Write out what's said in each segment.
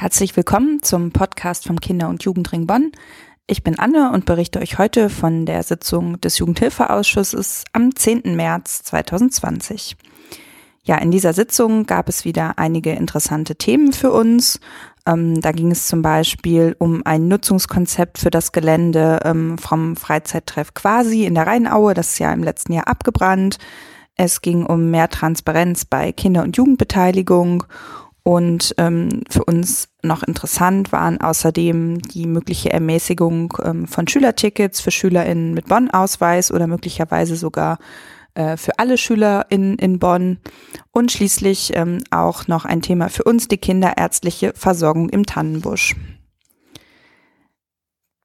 Herzlich willkommen zum Podcast vom Kinder- und Jugendring Bonn. Ich bin Anne und berichte euch heute von der Sitzung des Jugendhilfeausschusses am 10. März 2020. Ja, in dieser Sitzung gab es wieder einige interessante Themen für uns. Ähm, da ging es zum Beispiel um ein Nutzungskonzept für das Gelände ähm, vom Freizeittreff Quasi in der Rheinaue. Das ist ja im letzten Jahr abgebrannt. Es ging um mehr Transparenz bei Kinder- und Jugendbeteiligung und ähm, für uns noch interessant waren außerdem die mögliche Ermäßigung ähm, von Schülertickets für SchülerInnen mit Bonn-Ausweis oder möglicherweise sogar äh, für alle SchülerInnen in Bonn. Und schließlich ähm, auch noch ein Thema für uns, die kinderärztliche Versorgung im Tannenbusch.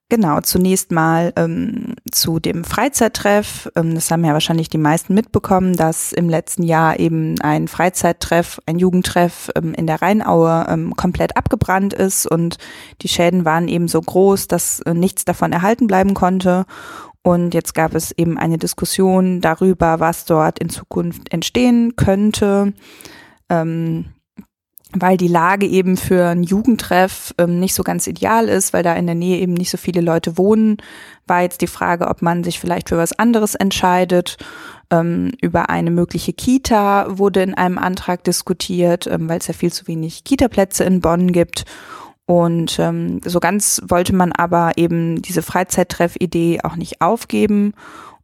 Genau, zunächst mal ähm, zu dem Freizeittreff. Ähm, das haben ja wahrscheinlich die meisten mitbekommen, dass im letzten Jahr eben ein Freizeittreff, ein Jugendtreff ähm, in der Rheinaue ähm, komplett abgebrannt ist und die Schäden waren eben so groß, dass äh, nichts davon erhalten bleiben konnte. Und jetzt gab es eben eine Diskussion darüber, was dort in Zukunft entstehen könnte. Ähm, weil die Lage eben für ein Jugendtreff ähm, nicht so ganz ideal ist, weil da in der Nähe eben nicht so viele Leute wohnen, war jetzt die Frage, ob man sich vielleicht für was anderes entscheidet. Ähm, über eine mögliche Kita wurde in einem Antrag diskutiert, ähm, weil es ja viel zu wenig Kitaplätze in Bonn gibt. Und ähm, so ganz wollte man aber eben diese Freizeittreff-Idee auch nicht aufgeben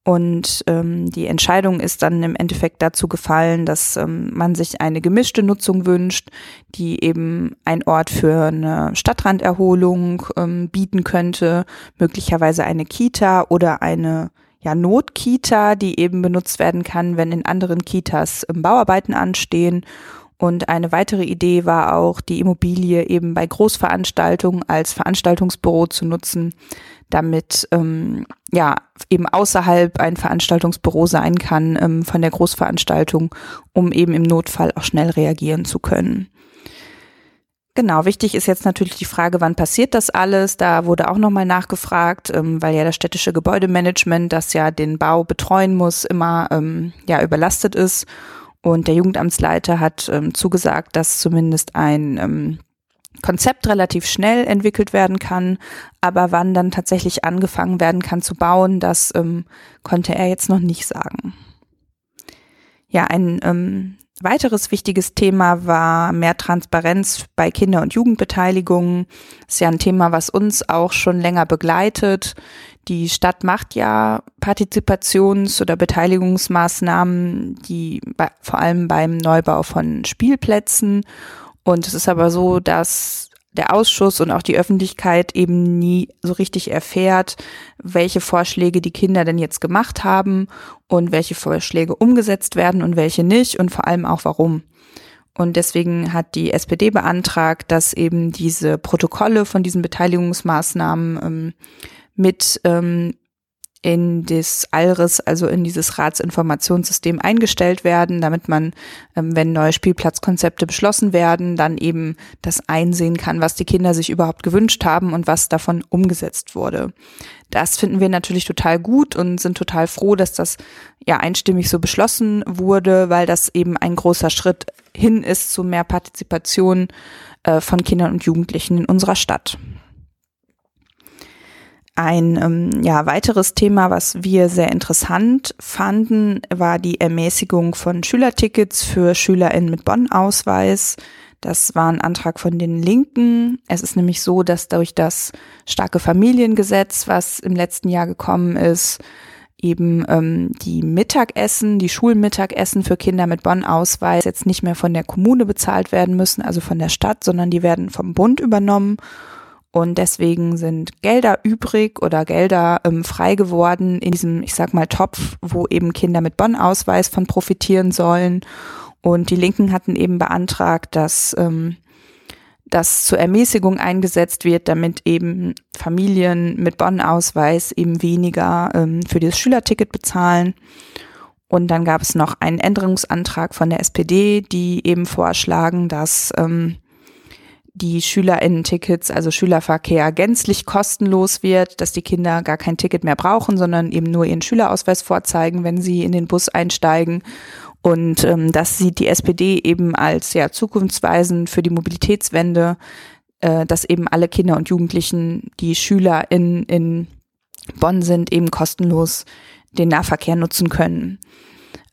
und ähm, die Entscheidung ist dann im Endeffekt dazu gefallen, dass ähm, man sich eine gemischte Nutzung wünscht, die eben ein Ort für eine Stadtranderholung ähm, bieten könnte, möglicherweise eine Kita oder eine ja, Notkita, die eben benutzt werden kann, wenn in anderen Kitas ähm, Bauarbeiten anstehen. Und eine weitere Idee war auch, die Immobilie eben bei Großveranstaltungen als Veranstaltungsbüro zu nutzen, damit ähm, ja eben außerhalb ein Veranstaltungsbüro sein kann ähm, von der Großveranstaltung, um eben im Notfall auch schnell reagieren zu können. Genau, wichtig ist jetzt natürlich die Frage, wann passiert das alles? Da wurde auch nochmal nachgefragt, ähm, weil ja das städtische Gebäudemanagement, das ja den Bau betreuen muss, immer ähm, ja überlastet ist. Und der Jugendamtsleiter hat ähm, zugesagt, dass zumindest ein ähm, Konzept relativ schnell entwickelt werden kann, aber wann dann tatsächlich angefangen werden kann zu bauen, das ähm, konnte er jetzt noch nicht sagen. Ja, ein ähm, weiteres wichtiges Thema war mehr Transparenz bei Kinder- und Jugendbeteiligung. Das ist ja ein Thema, was uns auch schon länger begleitet. Die Stadt macht ja Partizipations- oder Beteiligungsmaßnahmen, die bei, vor allem beim Neubau von Spielplätzen und es ist aber so, dass der Ausschuss und auch die Öffentlichkeit eben nie so richtig erfährt, welche Vorschläge die Kinder denn jetzt gemacht haben und welche Vorschläge umgesetzt werden und welche nicht und vor allem auch warum. Und deswegen hat die SPD beantragt, dass eben diese Protokolle von diesen Beteiligungsmaßnahmen ähm, mit ähm, in das ALRIS, also in dieses Ratsinformationssystem eingestellt werden, damit man, ähm, wenn neue Spielplatzkonzepte beschlossen werden, dann eben das einsehen kann, was die Kinder sich überhaupt gewünscht haben und was davon umgesetzt wurde. Das finden wir natürlich total gut und sind total froh, dass das ja einstimmig so beschlossen wurde, weil das eben ein großer Schritt hin ist zu mehr Partizipation äh, von Kindern und Jugendlichen in unserer Stadt. Ein ähm, ja, weiteres Thema, was wir sehr interessant fanden, war die Ermäßigung von Schülertickets für SchülerInnen mit Bonn-Ausweis. Das war ein Antrag von den Linken. Es ist nämlich so, dass durch das starke Familiengesetz, was im letzten Jahr gekommen ist, eben ähm, die Mittagessen, die Schulmittagessen für Kinder mit Bonn-Ausweis jetzt nicht mehr von der Kommune bezahlt werden müssen, also von der Stadt, sondern die werden vom Bund übernommen. Und deswegen sind Gelder übrig oder Gelder ähm, frei geworden in diesem, ich sag mal, Topf, wo eben Kinder mit Bonn-Ausweis von profitieren sollen. Und die Linken hatten eben beantragt, dass ähm, das zur Ermäßigung eingesetzt wird, damit eben Familien mit Bonn-Ausweis eben weniger ähm, für das Schülerticket bezahlen. Und dann gab es noch einen Änderungsantrag von der SPD, die eben vorschlagen, dass ähm, die Schülerinnen-Tickets, also Schülerverkehr, gänzlich kostenlos wird, dass die Kinder gar kein Ticket mehr brauchen, sondern eben nur ihren Schülerausweis vorzeigen, wenn sie in den Bus einsteigen. Und ähm, das sieht die SPD eben als ja zukunftsweisend für die Mobilitätswende. äh, dass eben alle Kinder und Jugendlichen, die Schüler in, in Bonn sind, eben kostenlos den Nahverkehr nutzen können.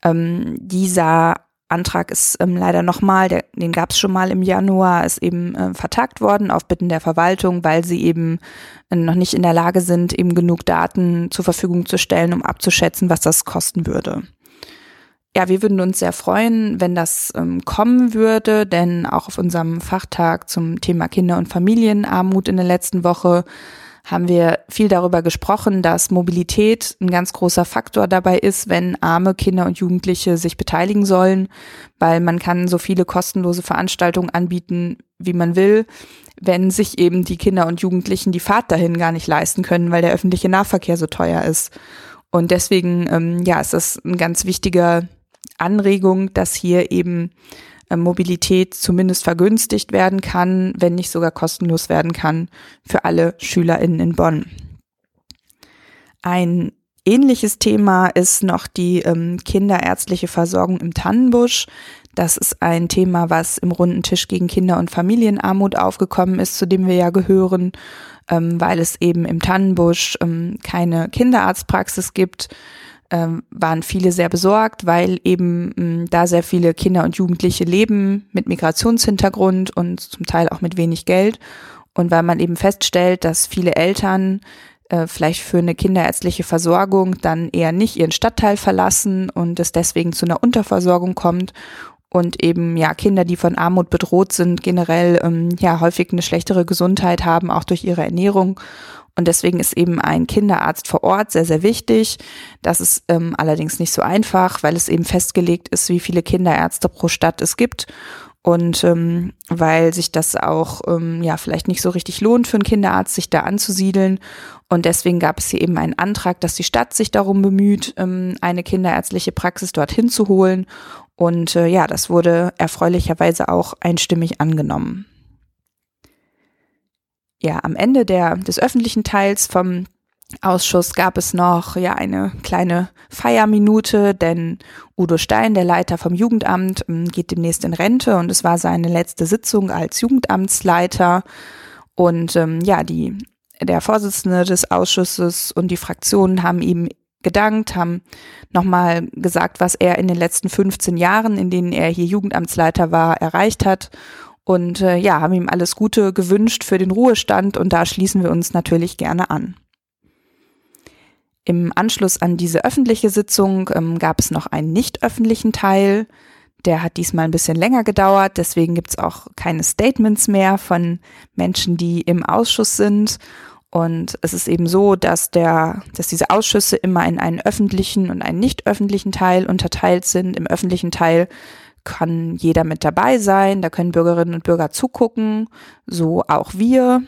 Ähm, dieser Antrag ist ähm, leider nochmal, den gab es schon mal im Januar, ist eben äh, vertagt worden auf Bitten der Verwaltung, weil sie eben äh, noch nicht in der Lage sind, eben genug Daten zur Verfügung zu stellen, um abzuschätzen, was das kosten würde. Ja, wir würden uns sehr freuen, wenn das ähm, kommen würde, denn auch auf unserem Fachtag zum Thema Kinder- und Familienarmut in der letzten Woche haben wir viel darüber gesprochen, dass Mobilität ein ganz großer Faktor dabei ist, wenn arme Kinder und Jugendliche sich beteiligen sollen, weil man kann so viele kostenlose Veranstaltungen anbieten, wie man will, wenn sich eben die Kinder und Jugendlichen die Fahrt dahin gar nicht leisten können, weil der öffentliche Nahverkehr so teuer ist. Und deswegen, ähm, ja, ist das ein ganz wichtiger Anregung, dass hier eben Mobilität zumindest vergünstigt werden kann, wenn nicht sogar kostenlos werden kann für alle SchülerInnen in Bonn. Ein ähnliches Thema ist noch die ähm, kinderärztliche Versorgung im Tannenbusch. Das ist ein Thema, was im runden Tisch gegen Kinder- und Familienarmut aufgekommen ist, zu dem wir ja gehören, ähm, weil es eben im Tannenbusch ähm, keine Kinderarztpraxis gibt ähm, waren viele sehr besorgt, weil eben mh, da sehr viele Kinder und Jugendliche leben mit Migrationshintergrund und zum Teil auch mit wenig Geld. Und weil man eben feststellt, dass viele Eltern äh, vielleicht für eine kinderärztliche Versorgung dann eher nicht ihren Stadtteil verlassen und es deswegen zu einer Unterversorgung kommt und eben ja Kinder, die von Armut bedroht sind, generell ähm, ja häufig eine schlechtere Gesundheit haben, auch durch ihre Ernährung und deswegen ist eben ein Kinderarzt vor Ort sehr, sehr wichtig. Das ist ähm, allerdings nicht so einfach, weil es eben festgelegt ist, wie viele Kinderärzte pro Stadt es gibt. Und ähm, weil sich das auch ähm, ja vielleicht nicht so richtig lohnt für einen Kinderarzt, sich da anzusiedeln. Und deswegen gab es hier eben einen Antrag, dass die Stadt sich darum bemüht, ähm, eine kinderärztliche Praxis dorthin zu holen. Und äh, ja, das wurde erfreulicherweise auch einstimmig angenommen ja, am Ende der, des öffentlichen Teils vom Ausschuss gab es noch ja eine kleine Feierminute, denn Udo Stein, der Leiter vom Jugendamt, ähm, geht demnächst in Rente und es war seine letzte Sitzung als Jugendamtsleiter. Und ähm, ja, die, der Vorsitzende des Ausschusses und die Fraktionen haben ihm gedankt, haben nochmal gesagt, was er in den letzten 15 Jahren, in denen er hier Jugendamtsleiter war, erreicht hat und äh, ja, haben ihm alles Gute gewünscht für den Ruhestand und da schließen wir uns natürlich gerne an. Im Anschluss an diese öffentliche Sitzung ähm, gab es noch einen nicht öffentlichen Teil. Der hat diesmal ein bisschen länger gedauert, deswegen gibt es auch keine Statements mehr von Menschen, die im Ausschuss sind. Und es ist eben so, dass der, dass diese Ausschüsse immer in einen öffentlichen und einen nicht öffentlichen Teil unterteilt sind. Im öffentlichen Teil kann jeder mit dabei sein, da können Bürgerinnen und Bürger zugucken, so auch wir,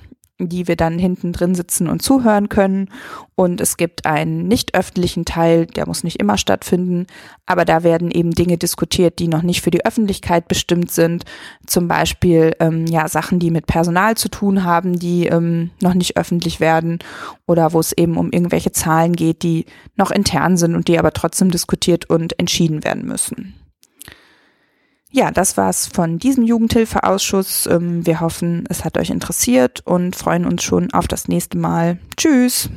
die wir dann hinten drin sitzen und zuhören können. Und es gibt einen nicht öffentlichen Teil, der muss nicht immer stattfinden, aber da werden eben Dinge diskutiert, die noch nicht für die Öffentlichkeit bestimmt sind. Zum Beispiel ähm, ja Sachen, die mit Personal zu tun haben, die ähm, noch nicht öffentlich werden oder wo es eben um irgendwelche Zahlen geht, die noch intern sind und die aber trotzdem diskutiert und entschieden werden müssen. Ja, das war's von diesem Jugendhilfeausschuss. Ähm, wir hoffen, es hat euch interessiert und freuen uns schon auf das nächste Mal. Tschüss!